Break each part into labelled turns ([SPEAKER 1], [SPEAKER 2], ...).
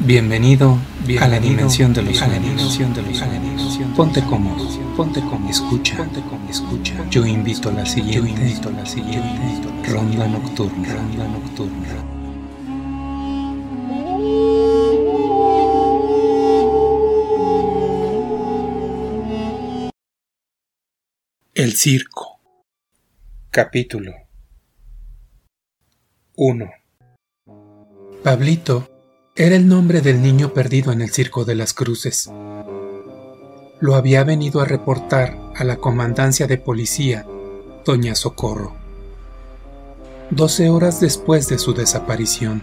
[SPEAKER 1] Bienvenido, a la dimensión de los sueños. Ponte cómodo, ponte cómodo, escucha, ponte cómodo, escucha. Yo invito a la siguiente, yo invito a la siguiente ronda nocturna, ronda nocturna. El circo. Capítulo 1. Pablito era el nombre del niño perdido en el Circo de las Cruces. Lo había venido a reportar a la comandancia de policía, Doña Socorro, doce horas después de su desaparición.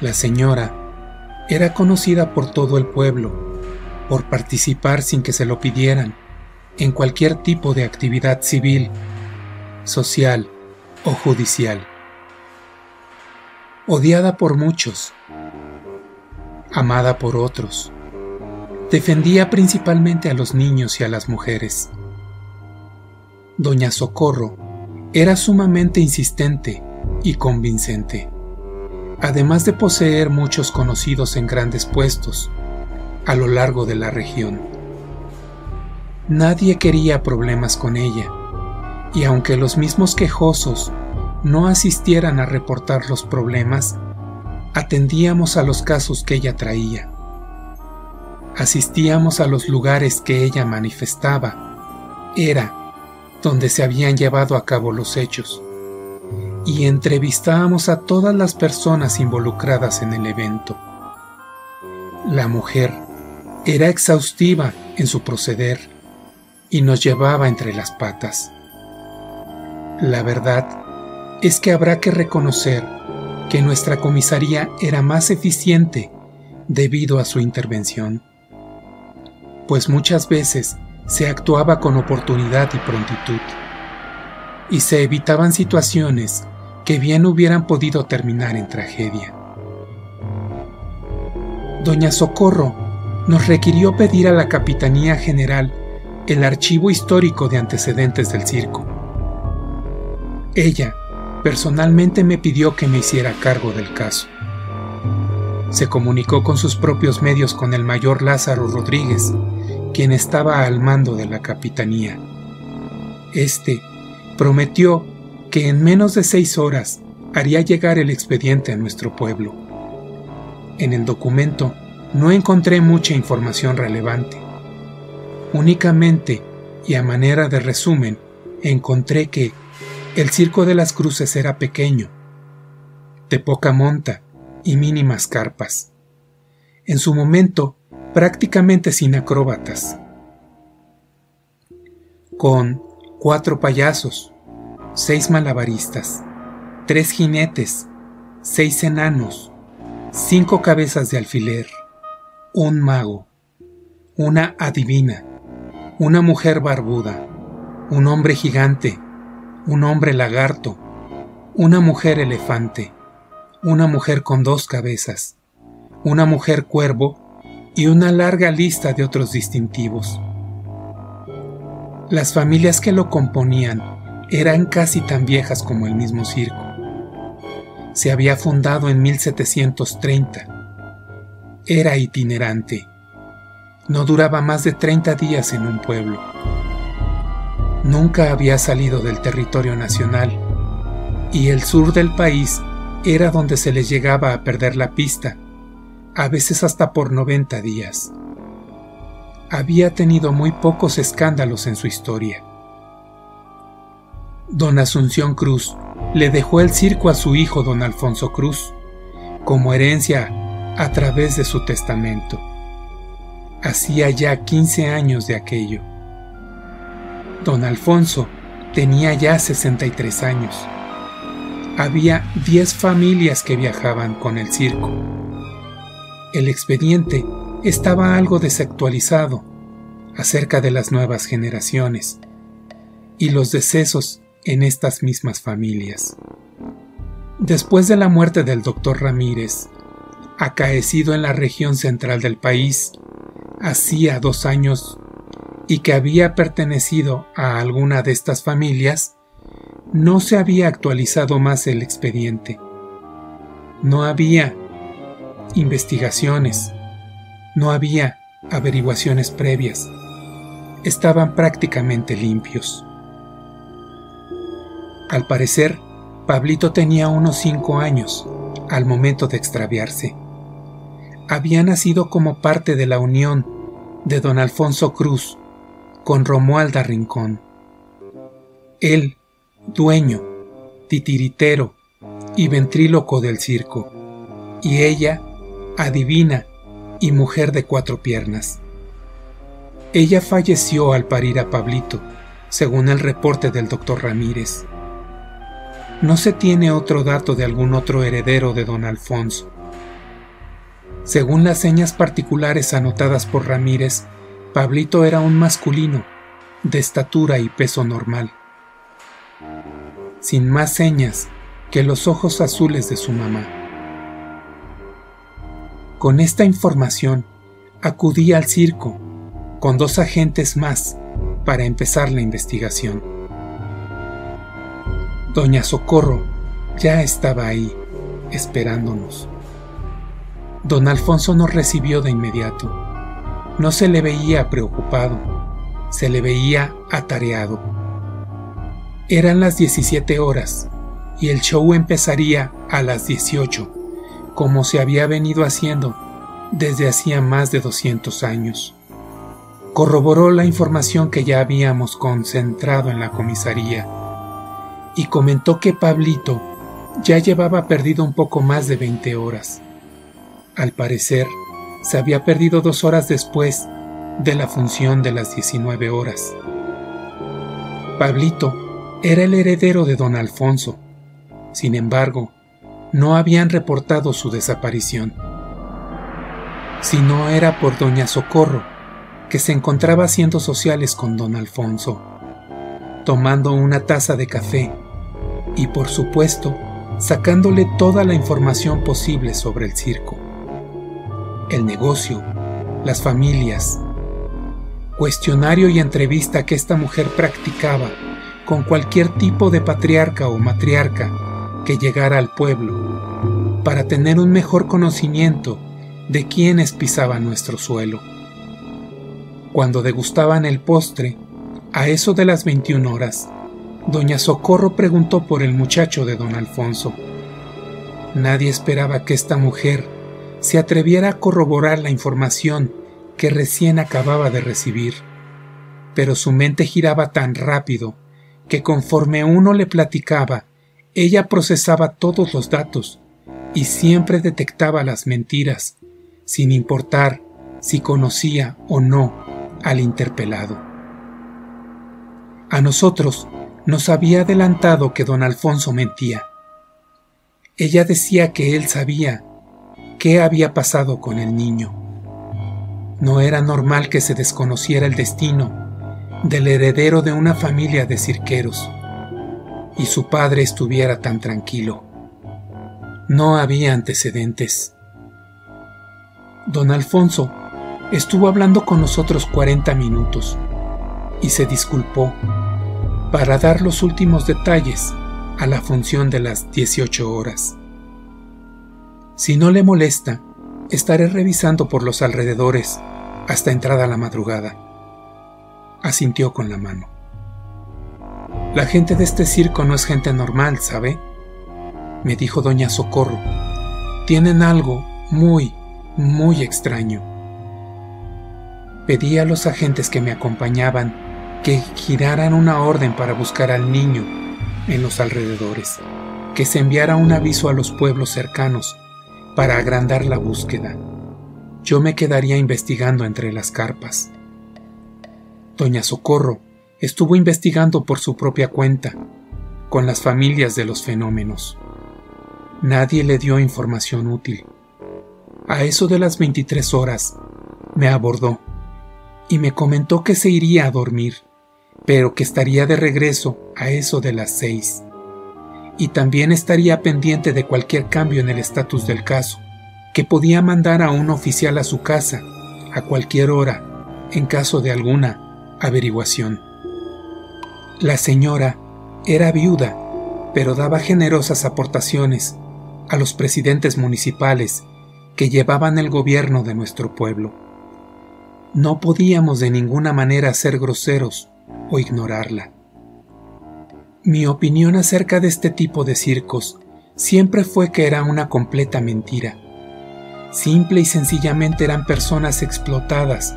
[SPEAKER 1] La señora era conocida por todo el pueblo por participar sin que se lo pidieran en cualquier tipo de actividad civil, social o judicial. Odiada por muchos, amada por otros, defendía principalmente a los niños y a las mujeres. Doña Socorro era sumamente insistente y convincente, además de poseer muchos conocidos en grandes puestos a lo largo de la región. Nadie quería problemas con ella, y aunque los mismos quejosos no asistieran a reportar los problemas, atendíamos a los casos que ella traía. Asistíamos a los lugares que ella manifestaba. Era donde se habían llevado a cabo los hechos. Y entrevistábamos a todas las personas involucradas en el evento. La mujer era exhaustiva en su proceder y nos llevaba entre las patas. La verdad es que habrá que reconocer que nuestra comisaría era más eficiente debido a su intervención, pues muchas veces se actuaba con oportunidad y prontitud, y se evitaban situaciones que bien hubieran podido terminar en tragedia. Doña Socorro nos requirió pedir a la Capitanía General el archivo histórico de antecedentes del circo. Ella personalmente me pidió que me hiciera cargo del caso. Se comunicó con sus propios medios con el mayor Lázaro Rodríguez, quien estaba al mando de la capitanía. Este prometió que en menos de seis horas haría llegar el expediente a nuestro pueblo. En el documento no encontré mucha información relevante. Únicamente, y a manera de resumen, encontré que el Circo de las Cruces era pequeño, de poca monta y mínimas carpas. En su momento, prácticamente sin acróbatas. Con cuatro payasos, seis malabaristas, tres jinetes, seis enanos, cinco cabezas de alfiler, un mago, una adivina, una mujer barbuda, un hombre gigante, un hombre lagarto, una mujer elefante, una mujer con dos cabezas, una mujer cuervo y una larga lista de otros distintivos. Las familias que lo componían eran casi tan viejas como el mismo circo. Se había fundado en 1730. Era itinerante no duraba más de 30 días en un pueblo. Nunca había salido del territorio nacional y el sur del país era donde se les llegaba a perder la pista, a veces hasta por 90 días. Había tenido muy pocos escándalos en su historia. Don Asunción Cruz le dejó el circo a su hijo don Alfonso Cruz, como herencia a través de su testamento. Hacía ya 15 años de aquello. Don Alfonso tenía ya 63 años. Había 10 familias que viajaban con el circo. El expediente estaba algo desactualizado acerca de las nuevas generaciones y los decesos en estas mismas familias. Después de la muerte del doctor Ramírez, acaecido en la región central del país, hacía dos años y que había pertenecido a alguna de estas familias, no se había actualizado más el expediente. No había investigaciones, no había averiguaciones previas. Estaban prácticamente limpios. Al parecer, Pablito tenía unos cinco años al momento de extraviarse. Había nacido como parte de la unión de don Alfonso Cruz con Romualda Rincón. Él, dueño, titiritero y ventríloco del circo, y ella, adivina y mujer de cuatro piernas. Ella falleció al parir a Pablito, según el reporte del doctor Ramírez. No se tiene otro dato de algún otro heredero de don Alfonso. Según las señas particulares anotadas por Ramírez, Pablito era un masculino, de estatura y peso normal, sin más señas que los ojos azules de su mamá. Con esta información, acudí al circo con dos agentes más para empezar la investigación. Doña Socorro ya estaba ahí, esperándonos. Don Alfonso nos recibió de inmediato. No se le veía preocupado, se le veía atareado. Eran las 17 horas y el show empezaría a las 18 como se había venido haciendo desde hacía más de 200 años. Corroboró la información que ya habíamos concentrado en la comisaría y comentó que Pablito ya llevaba perdido un poco más de 20 horas. Al parecer, se había perdido dos horas después de la función de las 19 horas. Pablito era el heredero de don Alfonso. Sin embargo, no habían reportado su desaparición. Si no era por doña Socorro, que se encontraba haciendo sociales con don Alfonso, tomando una taza de café y por supuesto sacándole toda la información posible sobre el circo, el negocio, las familias, cuestionario y entrevista que esta mujer practicaba con cualquier tipo de patriarca o matriarca que llegara al pueblo, para tener un mejor conocimiento de quiénes pisaban nuestro suelo. Cuando degustaban el postre, a eso de las 21 horas, doña Socorro preguntó por el muchacho de don Alfonso. Nadie esperaba que esta mujer se atreviera a corroborar la información que recién acababa de recibir, pero su mente giraba tan rápido que conforme uno le platicaba, ella procesaba todos los datos y siempre detectaba las mentiras, sin importar si conocía o no al interpelado. A nosotros nos había adelantado que don Alfonso mentía. Ella decía que él sabía qué había pasado con el niño. No era normal que se desconociera el destino del heredero de una familia de cirqueros y su padre estuviera tan tranquilo. No había antecedentes. Don Alfonso estuvo hablando con nosotros 40 minutos y se disculpó para dar los últimos detalles a la función de las 18 horas. Si no le molesta, estaré revisando por los alrededores hasta entrada la madrugada. Asintió con la mano. La gente de este circo no es gente normal, ¿sabe? Me dijo doña Socorro. Tienen algo muy, muy extraño. Pedí a los agentes que me acompañaban que giraran una orden para buscar al niño en los alrededores, que se enviara un aviso a los pueblos cercanos para agrandar la búsqueda. Yo me quedaría investigando entre las carpas. Doña Socorro estuvo investigando por su propia cuenta, con las familias de los fenómenos. Nadie le dio información útil. A eso de las 23 horas, me abordó y me comentó que se iría a dormir, pero que estaría de regreso a eso de las 6. Y también estaría pendiente de cualquier cambio en el estatus del caso, que podía mandar a un oficial a su casa a cualquier hora en caso de alguna averiguación. La señora era viuda, pero daba generosas aportaciones a los presidentes municipales que llevaban el gobierno de nuestro pueblo. No podíamos de ninguna manera ser groseros o ignorarla. Mi opinión acerca de este tipo de circos siempre fue que era una completa mentira. Simple y sencillamente eran personas explotadas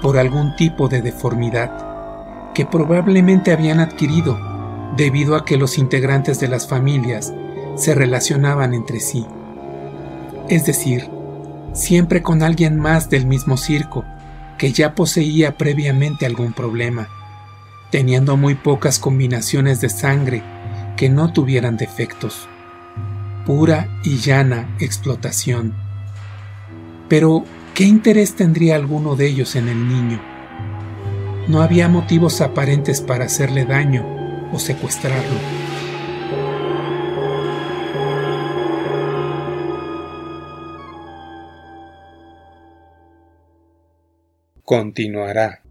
[SPEAKER 1] por algún tipo de deformidad que probablemente habían adquirido debido a que los integrantes de las familias se relacionaban entre sí. Es decir, siempre con alguien más del mismo circo que ya poseía previamente algún problema, teniendo muy pocas combinaciones de sangre que no tuvieran defectos. Pura y llana explotación. Pero, ¿qué interés tendría alguno de ellos en el niño? No había motivos aparentes para hacerle daño o secuestrarlo. Continuará.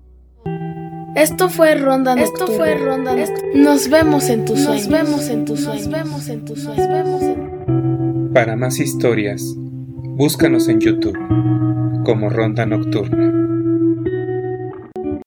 [SPEAKER 2] Esto fue Ronda Esto fue Ronda Nos vemos en tus sueños. Nos vemos en tus
[SPEAKER 1] sueños. Nos vemos en tus sueños. Para más historias, búscanos en YouTube como Ronda Nocturna.